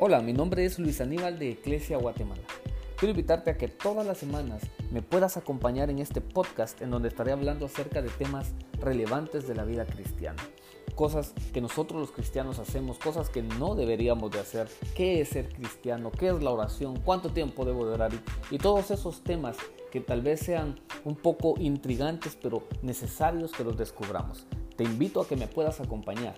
Hola, mi nombre es Luis Aníbal de Iglesia Guatemala. Quiero invitarte a que todas las semanas me puedas acompañar en este podcast en donde estaré hablando acerca de temas relevantes de la vida cristiana. Cosas que nosotros los cristianos hacemos, cosas que no deberíamos de hacer. ¿Qué es ser cristiano? ¿Qué es la oración? ¿Cuánto tiempo debo de orar? Y todos esos temas que tal vez sean un poco intrigantes pero necesarios que los descubramos. Te invito a que me puedas acompañar